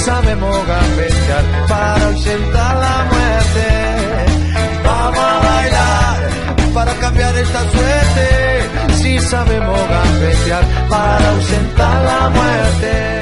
Sabemos gambetear para ausentar la muerte. Vamos a bailar para cambiar esta suerte. Si sabemos gambetear para ausentar la muerte.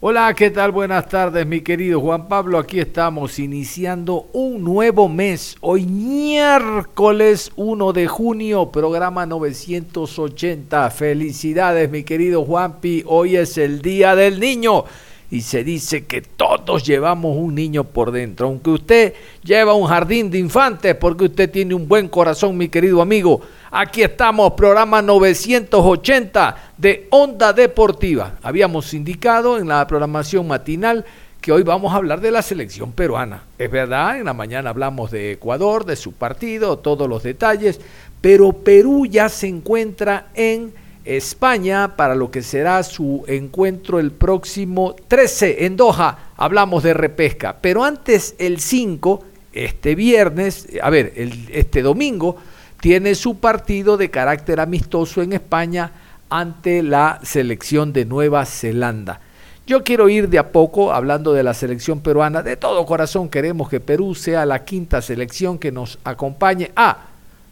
Hola, ¿qué tal? Buenas tardes, mi querido Juan Pablo. Aquí estamos iniciando un nuevo mes. Hoy miércoles 1 de junio, programa 980. Felicidades, mi querido Juanpi. Hoy es el Día del Niño y se dice que todos llevamos un niño por dentro. Aunque usted lleva un jardín de infantes porque usted tiene un buen corazón, mi querido amigo. Aquí estamos, programa 980 de Onda Deportiva. Habíamos indicado en la programación matinal que hoy vamos a hablar de la selección peruana. Es verdad, en la mañana hablamos de Ecuador, de su partido, todos los detalles, pero Perú ya se encuentra en España para lo que será su encuentro el próximo 13 en Doha. Hablamos de repesca, pero antes el 5, este viernes, a ver, este domingo, tiene su partido de carácter amistoso en España ante la selección de Nueva Zelanda. Yo quiero ir de a poco hablando de la selección peruana. De todo corazón queremos que Perú sea la quinta selección que nos acompañe a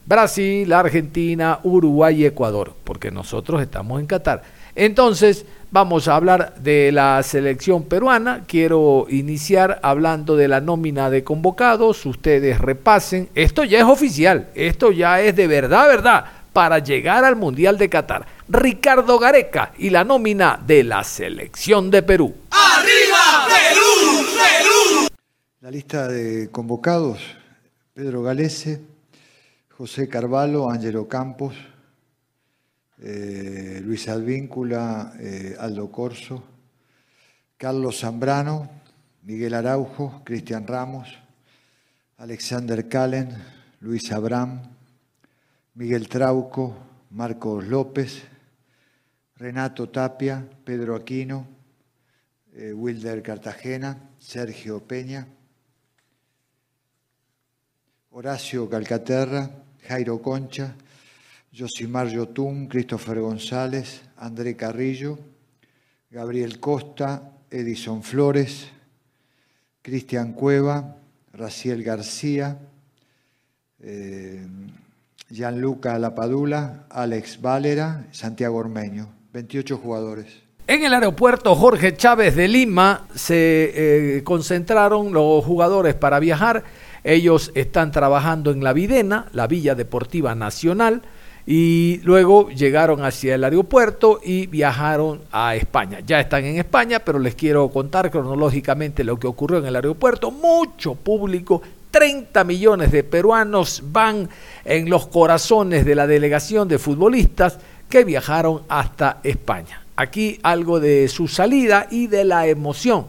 Brasil, Argentina, Uruguay y Ecuador, porque nosotros estamos en Qatar. Entonces, vamos a hablar de la selección peruana. Quiero iniciar hablando de la nómina de convocados. Ustedes repasen. Esto ya es oficial, esto ya es de verdad, verdad, para llegar al Mundial de Qatar. Ricardo Gareca y la nómina de la selección de Perú. ¡Arriba, Perú! ¡Perú! La lista de convocados, Pedro Galese, José Carvalho, Ángelo Campos, eh, Luis Advíncula, eh, Aldo Corso, Carlos Zambrano, Miguel Araujo, Cristian Ramos, Alexander Calen, Luis Abraham, Miguel Trauco, Marcos López, Renato Tapia, Pedro Aquino, eh, Wilder Cartagena, Sergio Peña, Horacio Calcaterra, Jairo Concha, Josimar Yotún, Christopher González, André Carrillo, Gabriel Costa, Edison Flores, Cristian Cueva, Raciel García, eh, Gianluca Lapadula, Alex Valera, Santiago Ormeño. 28 jugadores. En el aeropuerto Jorge Chávez de Lima se eh, concentraron los jugadores para viajar ellos están trabajando en La Videna, la Villa Deportiva Nacional, y luego llegaron hacia el aeropuerto y viajaron a España. Ya están en España, pero les quiero contar cronológicamente lo que ocurrió en el aeropuerto. Mucho público, 30 millones de peruanos van en los corazones de la delegación de futbolistas que viajaron hasta España. Aquí algo de su salida y de la emoción.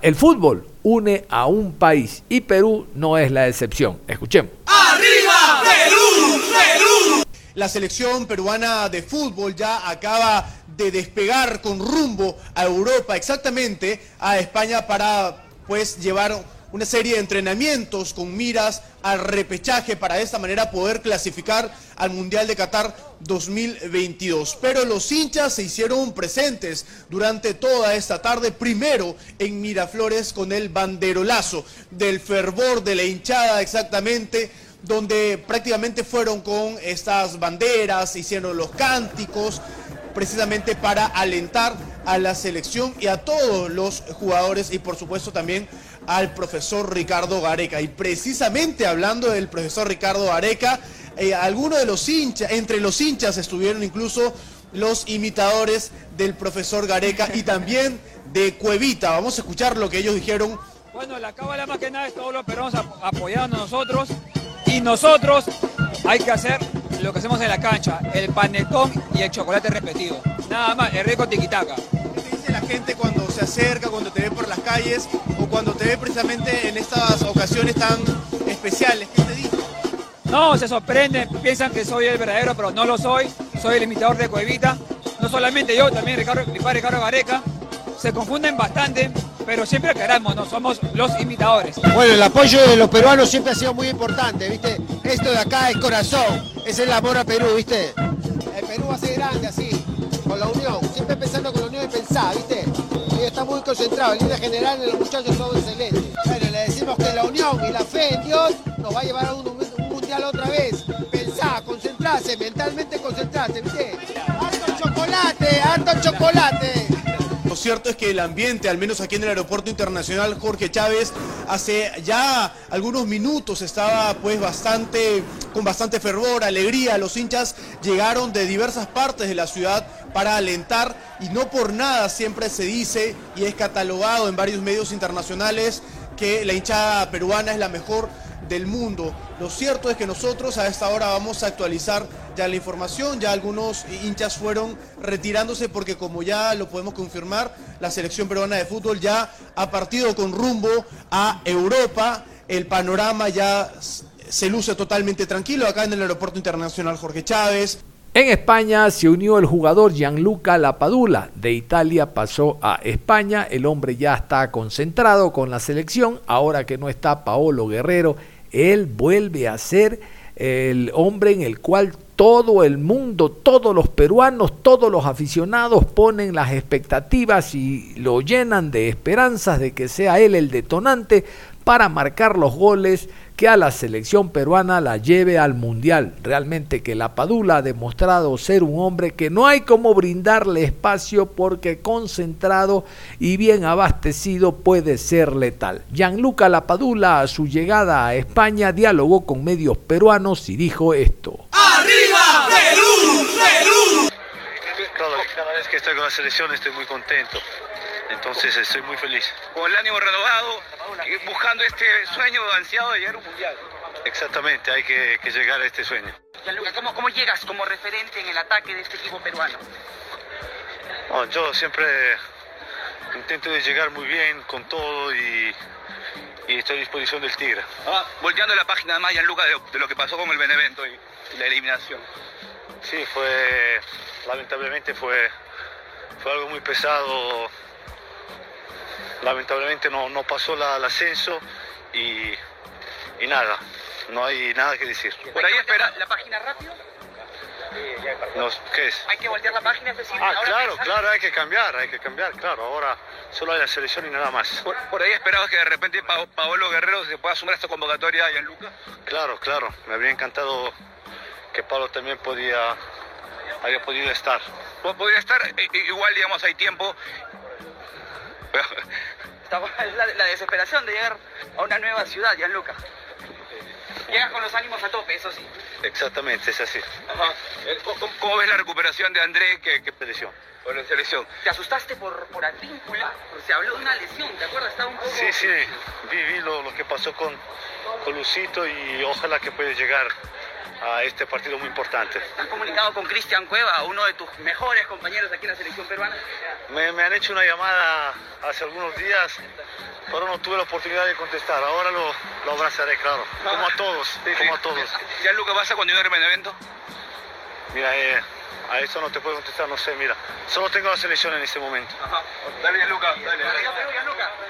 El fútbol une a un país y Perú no es la excepción. Escuchemos. ¡Arriba Perú! ¡Perú! La selección peruana de fútbol ya acaba de despegar con rumbo a Europa, exactamente a España para pues llevar una serie de entrenamientos con miras al repechaje para de esta manera poder clasificar al Mundial de Qatar 2022. Pero los hinchas se hicieron presentes durante toda esta tarde, primero en Miraflores con el banderolazo del fervor de la hinchada exactamente donde prácticamente fueron con estas banderas, hicieron los cánticos, precisamente para alentar a la selección y a todos los jugadores y por supuesto también al profesor Ricardo Gareca. Y precisamente hablando del profesor Ricardo Gareca, eh, algunos de los hinchas, entre los hinchas estuvieron incluso los imitadores del profesor Gareca y también de Cuevita. Vamos a escuchar lo que ellos dijeron Bueno, la cábala más que nada es todos los peruanos apoyando a nosotros y nosotros hay que hacer lo que hacemos en la cancha, el panetón y el chocolate repetido. Nada más, el rico tiquitaca. Gente cuando se acerca, cuando te ve por las calles o cuando te ve precisamente en estas ocasiones tan especiales? ¿Qué te dice? No, se sorprenden, piensan que soy el verdadero, pero no lo soy. Soy el imitador de Cuevita. No solamente yo, también Ricardo, mi padre Ricardo Gareca. Se confunden bastante, pero siempre queremos, no somos los imitadores. Bueno, el apoyo de los peruanos siempre ha sido muy importante, ¿viste? Esto de acá es corazón, es el amor a Perú, ¿viste? El Perú va a ser grande así, la unión, siempre pensando con la unión y pensar, ¿viste? Ellos están muy concentrados, el líder general y los muchachos son excelentes. Bueno, le decimos que la unión y la fe en Dios nos va a llevar a un, un mundial otra vez. Pensar, concentrarse, mentalmente concentrarse, ¿viste? ¡Harto chocolate, harto chocolate! Lo cierto es que el ambiente, al menos aquí en el aeropuerto internacional Jorge Chávez, hace ya algunos minutos estaba pues bastante, con bastante fervor, alegría. Los hinchas llegaron de diversas partes de la ciudad para alentar y no por nada siempre se dice y es catalogado en varios medios internacionales que la hinchada peruana es la mejor del mundo. Lo cierto es que nosotros a esta hora vamos a actualizar ya la información, ya algunos hinchas fueron retirándose porque como ya lo podemos confirmar, la selección peruana de fútbol ya ha partido con rumbo a Europa, el panorama ya se luce totalmente tranquilo acá en el Aeropuerto Internacional Jorge Chávez. En España se unió el jugador Gianluca Lapadula. De Italia pasó a España. El hombre ya está concentrado con la selección. Ahora que no está Paolo Guerrero, él vuelve a ser el hombre en el cual todo el mundo, todos los peruanos, todos los aficionados ponen las expectativas y lo llenan de esperanzas de que sea él el detonante para marcar los goles que a la selección peruana la lleve al mundial. Realmente que la Padula ha demostrado ser un hombre que no hay como brindarle espacio porque concentrado y bien abastecido puede ser letal. Gianluca Lapadula a su llegada a España dialogó con medios peruanos y dijo esto. ¡Arriba Perú! ¡Perú! Cada vez que estoy con la selección estoy muy contento. Entonces estoy muy feliz. Con el ánimo renovado, buscando este sueño ansiado de llegar a un mundial. Exactamente, hay que, que llegar a este sueño. ¿cómo, ¿cómo llegas como referente en el ataque de este equipo peruano? No, yo siempre intento de llegar muy bien con todo y, y estoy a disposición del Tigre. Ah, volteando la página más, Gianluca, de, de lo que pasó con el Benevento y, y la eliminación. Sí, fue, lamentablemente fue, fue algo muy pesado lamentablemente no, no pasó la, el ascenso y, y, nada, no hay nada que decir. ¿Por ahí espera la página rápido? No, ¿Qué es? Hay que voltear la página, es decir, Ah, claro, claro, hay que cambiar, hay que cambiar, claro. Ahora solo hay la selección y nada más. ¿Por, por ahí esperabas que de repente pa Paolo Guerrero se pueda sumar a esta convocatoria, Gianluca? Claro, claro, me habría encantado que Pablo también podía, había podido estar. Podría estar, igual digamos hay tiempo la, la, desesperación de llegar a una nueva ciudad, Gianluca. Llegas con los ánimos a tope, eso sí. Exactamente, es así. Ajá. ¿Cómo, ¿Cómo, ves la recuperación de André? Que, que lesión. Por la selección. ¿Te asustaste por, por Advíncula? Se habló de una lesión, ¿te acuerdas? Estaba un poco... Sí, sí, vi, vi lo, lo, que pasó con, con Lucito y ojalá que pueda llegar a este partido muy importante. ¿Han comunicado con Cristian Cueva, uno de tus mejores compañeros aquí en la selección peruana? Me, me, han hecho una llamada hace algunos días, pero no tuve la oportunidad de contestar. Ahora lo, lo abrazaré, claro. Como a todos, sí, como sí. a todos. ¿Ya Luca vas a continuar en el evento? Mira, eh, a eso no te puedo contestar, no sé, mira. Solo tengo la selección en este momento. Ajá. Dale, Gianluca, dale. Dale.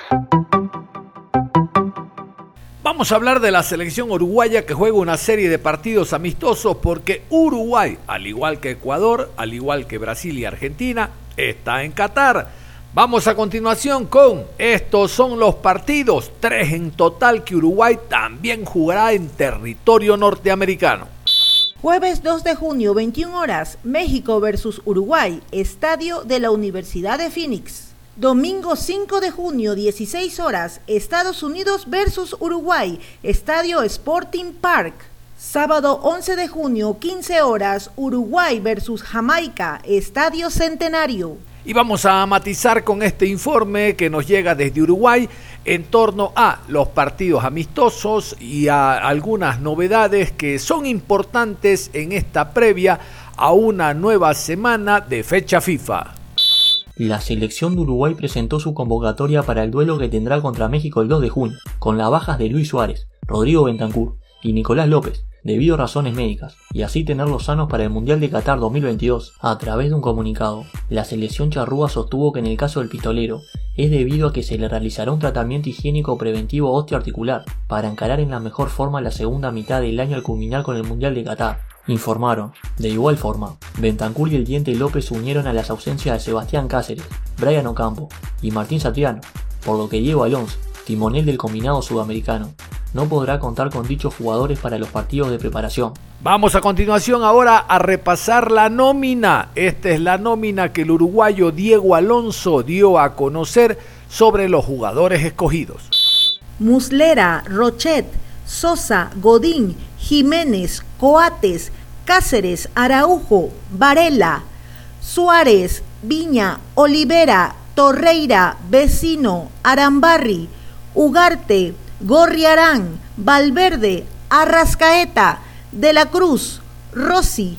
Vamos a hablar de la selección uruguaya que juega una serie de partidos amistosos porque Uruguay, al igual que Ecuador, al igual que Brasil y Argentina, está en Qatar. Vamos a continuación con estos son los partidos, tres en total que Uruguay también jugará en territorio norteamericano. Jueves 2 de junio, 21 horas, México versus Uruguay, estadio de la Universidad de Phoenix. Domingo 5 de junio, 16 horas, Estados Unidos versus Uruguay, Estadio Sporting Park. Sábado 11 de junio, 15 horas, Uruguay versus Jamaica, Estadio Centenario. Y vamos a matizar con este informe que nos llega desde Uruguay en torno a los partidos amistosos y a algunas novedades que son importantes en esta previa a una nueva semana de fecha FIFA. La selección de Uruguay presentó su convocatoria para el duelo que tendrá contra México el 2 de junio, con las bajas de Luis Suárez, Rodrigo Bentancur y Nicolás López, debido a razones médicas, y así tenerlos sanos para el Mundial de Qatar 2022. A través de un comunicado, la selección charrúa sostuvo que en el caso del pistolero, es debido a que se le realizará un tratamiento higiénico preventivo osteoarticular para encarar en la mejor forma la segunda mitad del año al culminar con el Mundial de Qatar. Informaron. De igual forma, Bentancur y el Diente López se unieron a las ausencias de Sebastián Cáceres, Brian Ocampo y Martín Satriano, por lo que Diego Alonso, timonel del combinado sudamericano, no podrá contar con dichos jugadores para los partidos de preparación. Vamos a continuación ahora a repasar la nómina. Esta es la nómina que el uruguayo Diego Alonso dio a conocer sobre los jugadores escogidos. Muslera, Rochet, Sosa, Godín, Jiménez, Coates, Cáceres, Araujo, Varela, Suárez, Viña, Olivera, Torreira, Vecino, Arambarri, Ugarte, Gorriarán, Valverde, Arrascaeta, De la Cruz, Rossi,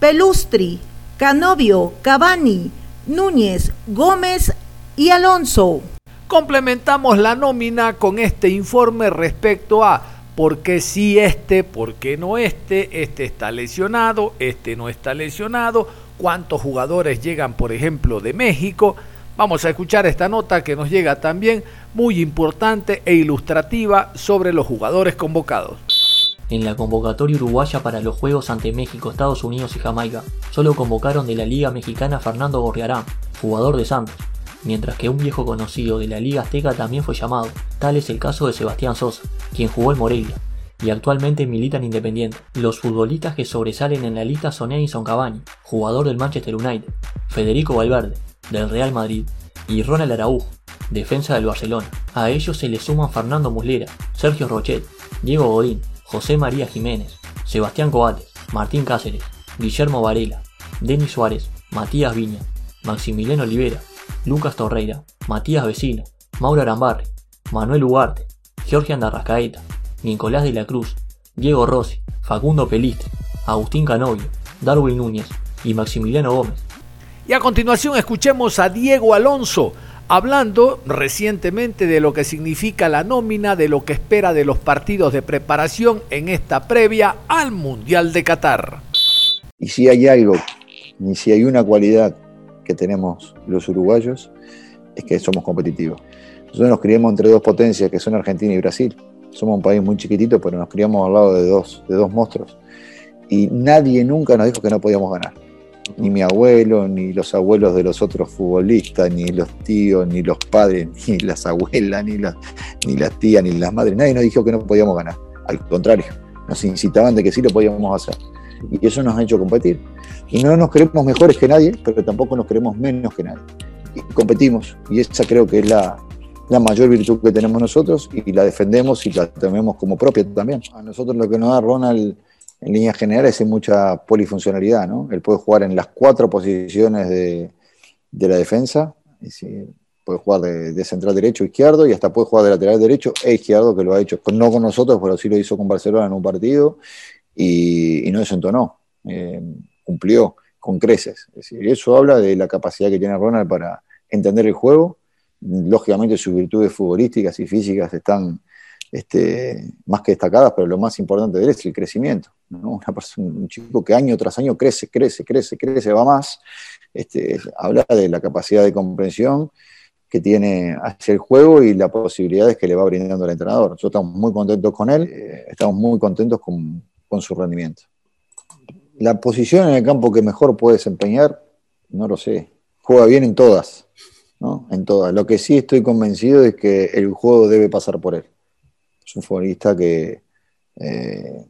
Pelustri, Canovio, Cavani, Núñez, Gómez y Alonso. Complementamos la nómina con este informe respecto a por qué sí este, por qué no este, este está lesionado, este no está lesionado, cuántos jugadores llegan, por ejemplo, de México. Vamos a escuchar esta nota que nos llega también muy importante e ilustrativa sobre los jugadores convocados. En la convocatoria uruguaya para los Juegos ante México, Estados Unidos y Jamaica, solo convocaron de la Liga Mexicana Fernando Gorriarán, jugador de Santos, mientras que un viejo conocido de la Liga Azteca también fue llamado. Tal es el caso de Sebastián Sosa, quien jugó en Morelia y actualmente milita en Independiente. Los futbolistas que sobresalen en la lista son Edison Cavani, jugador del Manchester United, Federico Valverde, del Real Madrid, y Ronald Araujo, defensa del Barcelona. A ellos se le suman Fernando Muslera, Sergio Rochet, Diego Godín, José María Jiménez, Sebastián Coates, Martín Cáceres, Guillermo Varela, Denis Suárez, Matías Viña, Maximiliano Olivera, Lucas Torreira, Matías Vecino, Mauro Arambarri, Manuel Ugarte, Jorge Andarrascaeta, Nicolás de la Cruz, Diego Rossi, Facundo Peliste, Agustín Canovio, Darwin Núñez y Maximiliano Gómez. Y a continuación escuchemos a Diego Alonso hablando recientemente de lo que significa la nómina, de lo que espera de los partidos de preparación en esta previa al Mundial de Qatar. Y si hay algo, y si hay una cualidad que tenemos los uruguayos, es que somos competitivos. Nosotros nos criamos entre dos potencias que son Argentina y Brasil. Somos un país muy chiquitito, pero nos criamos al lado de dos, de dos monstruos. Y nadie nunca nos dijo que no podíamos ganar ni mi abuelo, ni los abuelos de los otros futbolistas, ni los tíos, ni los padres, ni las abuelas, ni las, ni las tías, ni las madres. Nadie nos dijo que no podíamos ganar. Al contrario, nos incitaban de que sí lo podíamos hacer. Y eso nos ha hecho competir. Y no nos creemos mejores que nadie, pero tampoco nos creemos menos que nadie. Y competimos. Y esa creo que es la, la mayor virtud que tenemos nosotros y la defendemos y la tenemos como propia también. A nosotros lo que nos da Ronald en líneas generales hay mucha polifuncionalidad, ¿no? Él puede jugar en las cuatro posiciones de, la defensa, puede jugar de, central derecho, izquierdo y hasta puede jugar de lateral derecho e izquierdo, que lo ha hecho, no con nosotros, pero sí lo hizo con Barcelona en un partido y, no desentonó, eh, cumplió con creces. Eso habla de la capacidad que tiene Ronald para entender el juego. Lógicamente sus virtudes futbolísticas y físicas están este, más que destacadas, pero lo más importante de él es el crecimiento. Un chico que año tras año crece, crece, crece, crece, va más, este, habla de la capacidad de comprensión que tiene hacia el juego y las posibilidades que le va brindando el entrenador. Nosotros estamos muy contentos con él, eh, estamos muy contentos con, con su rendimiento. La posición en el campo que mejor puede desempeñar, no lo sé. Juega bien en todas, ¿no? En todas. Lo que sí estoy convencido es que el juego debe pasar por él es un futbolista que eh,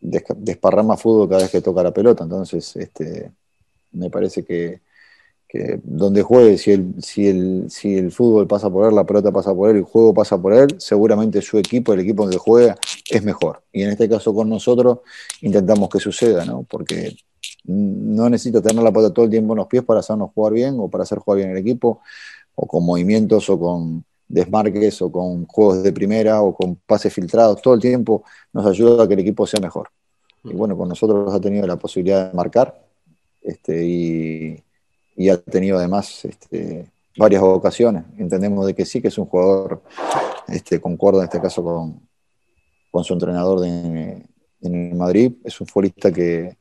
desparrama fútbol cada vez que toca la pelota, entonces este, me parece que, donde juegue, si el, si, el, si el fútbol pasa por él, la pelota pasa por él, el juego pasa por él, seguramente su equipo, el equipo que juega, es mejor. Y en este caso con nosotros intentamos que suceda, ¿no? porque no necesita tener la pelota todo el tiempo en los pies para hacernos jugar bien o para hacer jugar bien el equipo, o con movimientos o con desmarques o con juegos de primera o con pases filtrados, todo el tiempo nos ayuda a que el equipo sea mejor. Y bueno, con nosotros ha tenido la posibilidad de marcar este, y, ha tenido además este, varias ocasiones. Entendemos de que sí, que es un jugador, este, concuerdo en este caso con, con su entrenador de, en Madrid, es un futbolista que,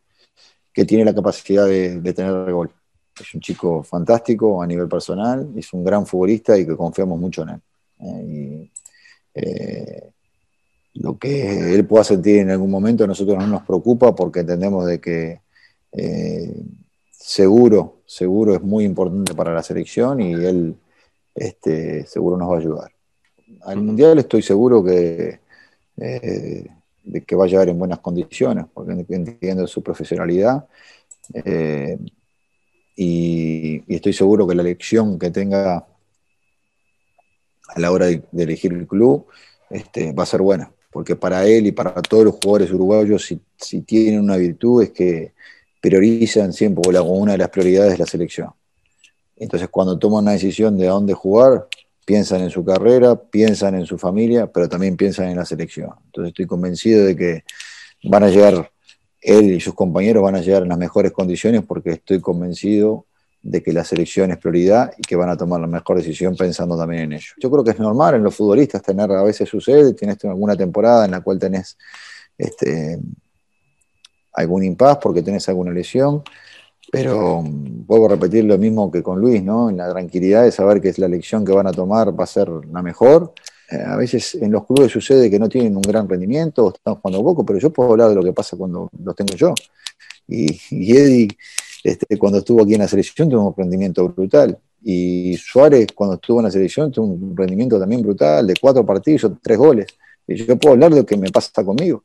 que tiene la capacidad de, de tener gol. Es un chico fantástico a nivel personal, es un gran futbolista y que confiamos mucho en él. Eh, eh, lo que él pueda sentir en algún momento a nosotros no nos preocupa porque entendemos de que eh, seguro, seguro es muy importante para la selección y él este, seguro nos va a ayudar. Al Mundial estoy seguro que, de que va a llegar en buenas condiciones, porque entiendo su profesionalidad y, estoy seguro que la elección que tenga a la hora de, elegir el club este, va a ser buena, porque para él y para todos los jugadores uruguayos, si, tienen una virtud es que priorizan siempre, o una de las prioridades es la selección. Entonces cuando toman una decisión de a dónde jugar, piensan en su carrera, piensan en su familia, pero también piensan en la selección. Entonces estoy convencido de que van a llegar él y sus compañeros van a llegar en las mejores condiciones porque estoy convencido de que la selección es prioridad y que van a tomar la mejor decisión pensando también en ello. Yo creo que es normal en los futbolistas tener, a veces sucede, tienes alguna temporada en la cual tenés este, algún impas porque tenés alguna lesión, pero puedo repetir lo mismo que con Luis, ¿no? En la tranquilidad de saber que la elección que van a tomar va a ser la mejor eh, a veces en los clubes sucede que no tienen un gran rendimiento, están jugando poco, pero yo puedo hablar de lo que pasa cuando los tengo yo. Y, Eddie, este, cuando estuvo aquí en la selección, tuvo un rendimiento brutal. Y Suárez, cuando estuvo en la selección, tuvo un rendimiento también brutal, de cuatro partidos, tres goles. Y yo puedo hablar de lo que me pasa conmigo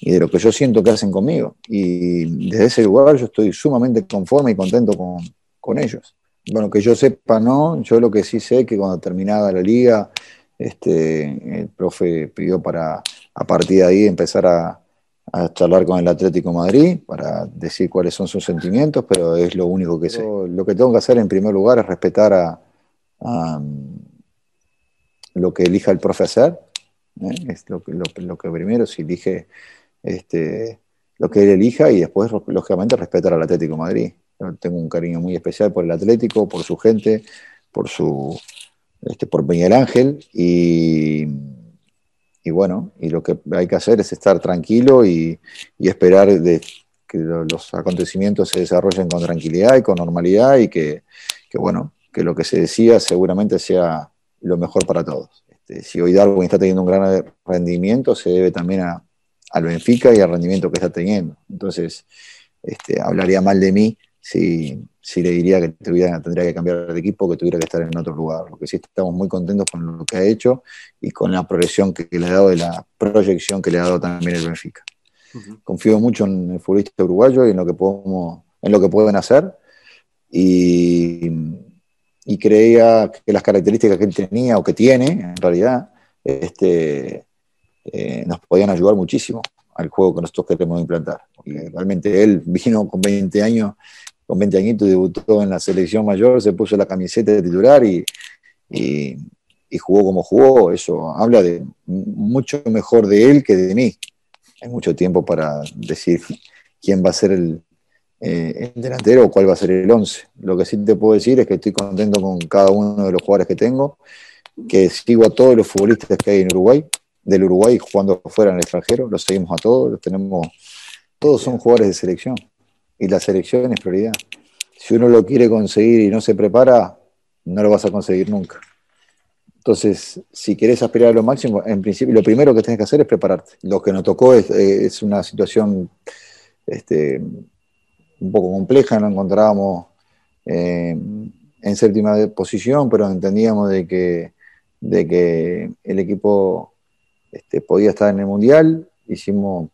y de lo que yo siento que hacen conmigo. Y desde ese lugar yo estoy sumamente conforme y contento con, con ellos. Bueno, que yo sepa, no, yo lo que sí sé es que cuando terminaba la liga, este, el profe pidió para a partir de ahí empezar a, charlar con el Atlético Madrid para decir cuáles son sus sentimientos, pero es lo único que sé. Lo que tengo que hacer en primer lugar es respetar a, lo que elija el profesor, ¿eh? es lo que, lo, que primero, si elige este, lo que él elija y después, lógicamente, respetar al Atlético Madrid. tengo un cariño muy especial por el Atlético, por su gente, por su este, por Miguel Ángel y, y, bueno, y lo que hay que hacer es estar tranquilo y, esperar de, que los acontecimientos se desarrollen con tranquilidad y con normalidad y que, bueno, que lo que se decía seguramente sea lo mejor para todos. Este, si hoy Darwin está teniendo un gran rendimiento, se debe también a, al Benfica y al rendimiento que está teniendo. Entonces, este, hablaría mal de mí si, si le diría que tendría que cambiar de equipo, que tuviera que estar en otro lugar. Lo que sí estamos muy contentos con lo que ha hecho y con la progresión que, le ha dado y la proyección que le ha dado también el Benfica. Confío mucho en el futbolista uruguayo y en lo que, podemos, en lo que pueden hacer y, creía que las características que él tenía o que tiene, en realidad, este, eh, nos podían ayudar muchísimo al juego que nosotros queremos implantar. Porque realmente él vino con 20 años con 20 añitos debutó en la selección mayor, se puso la camiseta de titular y, jugó como jugó. Eso habla de mucho mejor de él que de mí. Hay mucho tiempo para decir quién va a ser el, eh, delantero o cuál va a ser el 11. Lo que sí te puedo decir es que estoy contento con cada uno de los jugadores que tengo, que sigo a todos los futbolistas que hay en Uruguay, del Uruguay jugando fuera en el extranjero, los seguimos a todos, los tenemos, todos son jugadores de selección y la selección es prioridad. Si uno lo quiere conseguir y no se prepara, no lo vas a conseguir nunca. Entonces, si querés aspirar a lo máximo, en principio lo primero que tienes que hacer es prepararte. Lo que nos tocó es, eh, una situación este, un poco compleja, nos encontrábamos eh, en séptima posición, pero entendíamos de que, de que el equipo este, podía estar en el Mundial, hicimos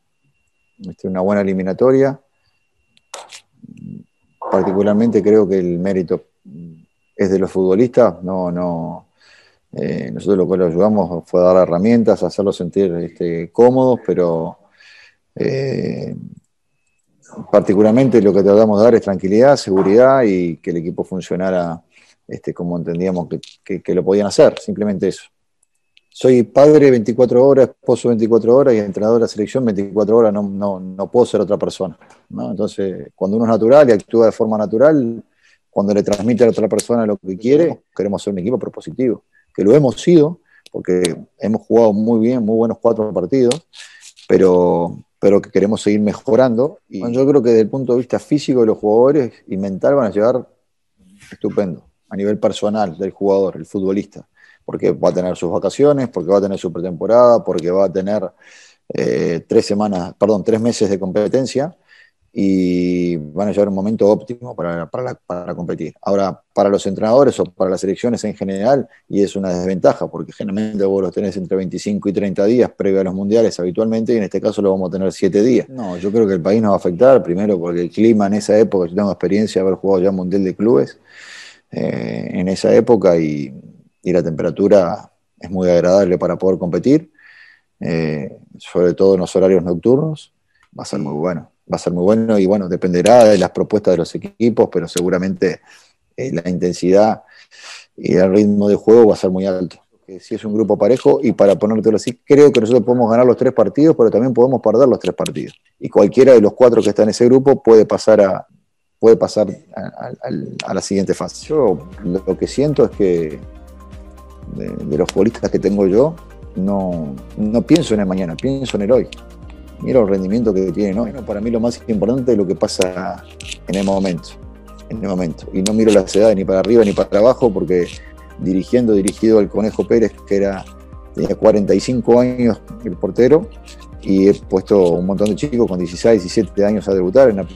este, una buena eliminatoria, particularmente creo que el mérito es de los futbolistas, no, no, eh, nosotros lo que los ayudamos fue dar herramientas, hacerlos sentir este, cómodos, pero eh, particularmente lo que tratamos de dar es tranquilidad, seguridad y que el equipo funcionara este, como entendíamos que, lo podían hacer, simplemente eso. Soy padre 24 horas, esposo 24 horas y entrenador de la selección 24 horas, no, no, no puedo ser otra persona. ¿no? Entonces, cuando uno es natural y actúa de forma natural, cuando le transmite a otra persona lo que quiere, queremos ser un equipo propositivo, que lo hemos sido, porque hemos jugado muy bien, muy buenos cuatro partidos, pero, pero que queremos seguir mejorando. Y yo creo que desde el punto de vista físico de los jugadores y mental van a llegar estupendo, a nivel personal del jugador, el futbolista, porque va a tener sus vacaciones, porque va a tener su pretemporada, porque va a tener eh, tres semanas, perdón, tres meses de competencia y van a llegar un momento óptimo para, para, competir. Ahora, para los entrenadores o para las selecciones en general, y es una desventaja, porque generalmente vos los tenés entre 25 y 30 días previo a los mundiales habitualmente, y en este caso lo vamos a tener 7 días. No, yo creo que el país nos va a afectar, primero porque el clima en esa época, yo tengo experiencia de haber jugado ya Mundial de Clubes eh, en esa época, y, y, la temperatura es muy agradable para poder competir, eh, sobre todo en los horarios nocturnos, va a ser muy bueno va a ser muy bueno y bueno, dependerá de las propuestas de los equipos, pero seguramente eh, la intensidad y el ritmo de juego va a ser muy alto. Si es un grupo parejo, y para ponértelo así, creo que nosotros podemos ganar los tres partidos, pero también podemos perder los tres partidos. Y cualquiera de los cuatro que está en ese grupo puede pasar a, puede pasar a, la siguiente fase. Yo lo que siento es que de, los futbolistas que tengo yo, no, no pienso en el mañana, pienso en el hoy mira el rendimiento que tiene, ¿no? Para mí lo más importante es lo que pasa en el momento, en el momento. Y no miro las edades ni para arriba ni para abajo porque dirigiendo, dirigido al Conejo Pérez, que era, tenía 45 años el portero, y he puesto un montón de chicos con 16, 17 años a debutar en la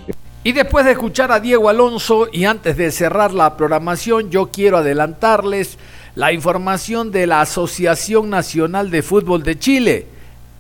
y después de escuchar a Diego Alonso y antes de cerrar la programación, yo quiero adelantarles la información de la Asociación Nacional de Fútbol de Chile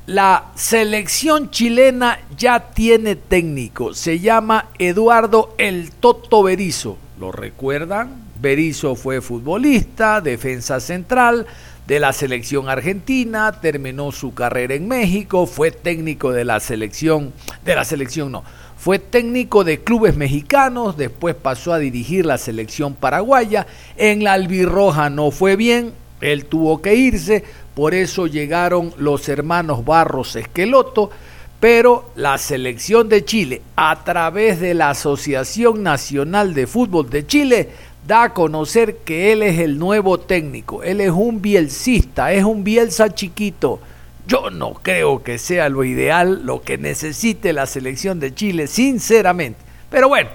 la selección chilena ya tiene técnico, se llama Eduardo El Toto Berizo. ¿Lo recuerdan? Berizo fue futbolista, defensa central de la selección argentina, terminó su carrera en México, fue técnico de la selección, de la selección no, fue técnico de clubes mexicanos, después pasó a dirigir la selección paraguaya, en la albirroja no fue bien, él tuvo que irse, por eso llegaron los hermanos Barros Esqueloto, pero la selección de Chile, a través de la Asociación Nacional de Fútbol de Chile, da a conocer que él es el nuevo técnico, él es un bielcista, es un bielsa chiquito. Yo no creo que sea lo ideal, lo que necesite la selección de Chile, sinceramente. Pero bueno,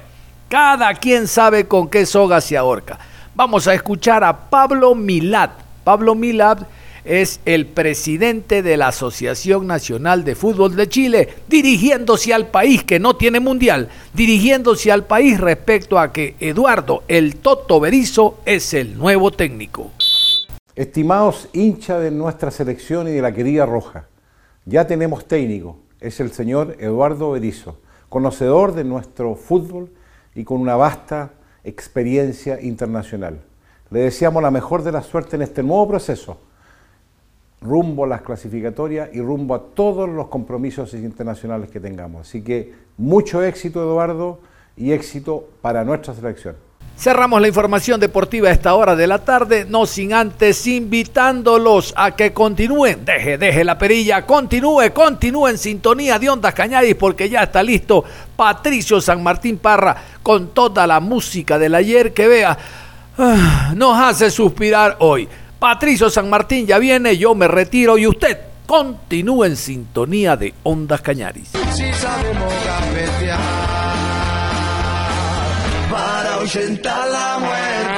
cada quien sabe con qué soga se ahorca. Vamos a escuchar a Pablo Milad. Pablo Milad es el presidente de la Asociación Nacional de Fútbol de Chile, dirigiéndose al país que no tiene mundial, dirigiéndose al país respecto a que Eduardo el Toto Berizo es el nuevo técnico. Estimados hinchas de nuestra selección y de la querida Roja, ya tenemos técnico, es el señor Eduardo Berizo, conocedor de nuestro fútbol y con una vasta experiencia internacional. Le deseamos la mejor de la suerte en este nuevo proceso rumbo a las clasificatorias y rumbo a todos los compromisos internacionales que tengamos. Así que mucho éxito, Eduardo, y éxito para nuestra selección. Cerramos la información deportiva a esta hora de la tarde, no sin antes invitándolos a que continúen, deje, deje la perilla, continúe, continúe en sintonía de Ondas Cañadis porque ya está listo Patricio San Martín Parra con toda la música del ayer que vea, ah, nos hace suspirar hoy. Patricio San Martín ya viene, yo me retiro y usted continúe en sintonía de Ondas Cañaris. Para la muerte.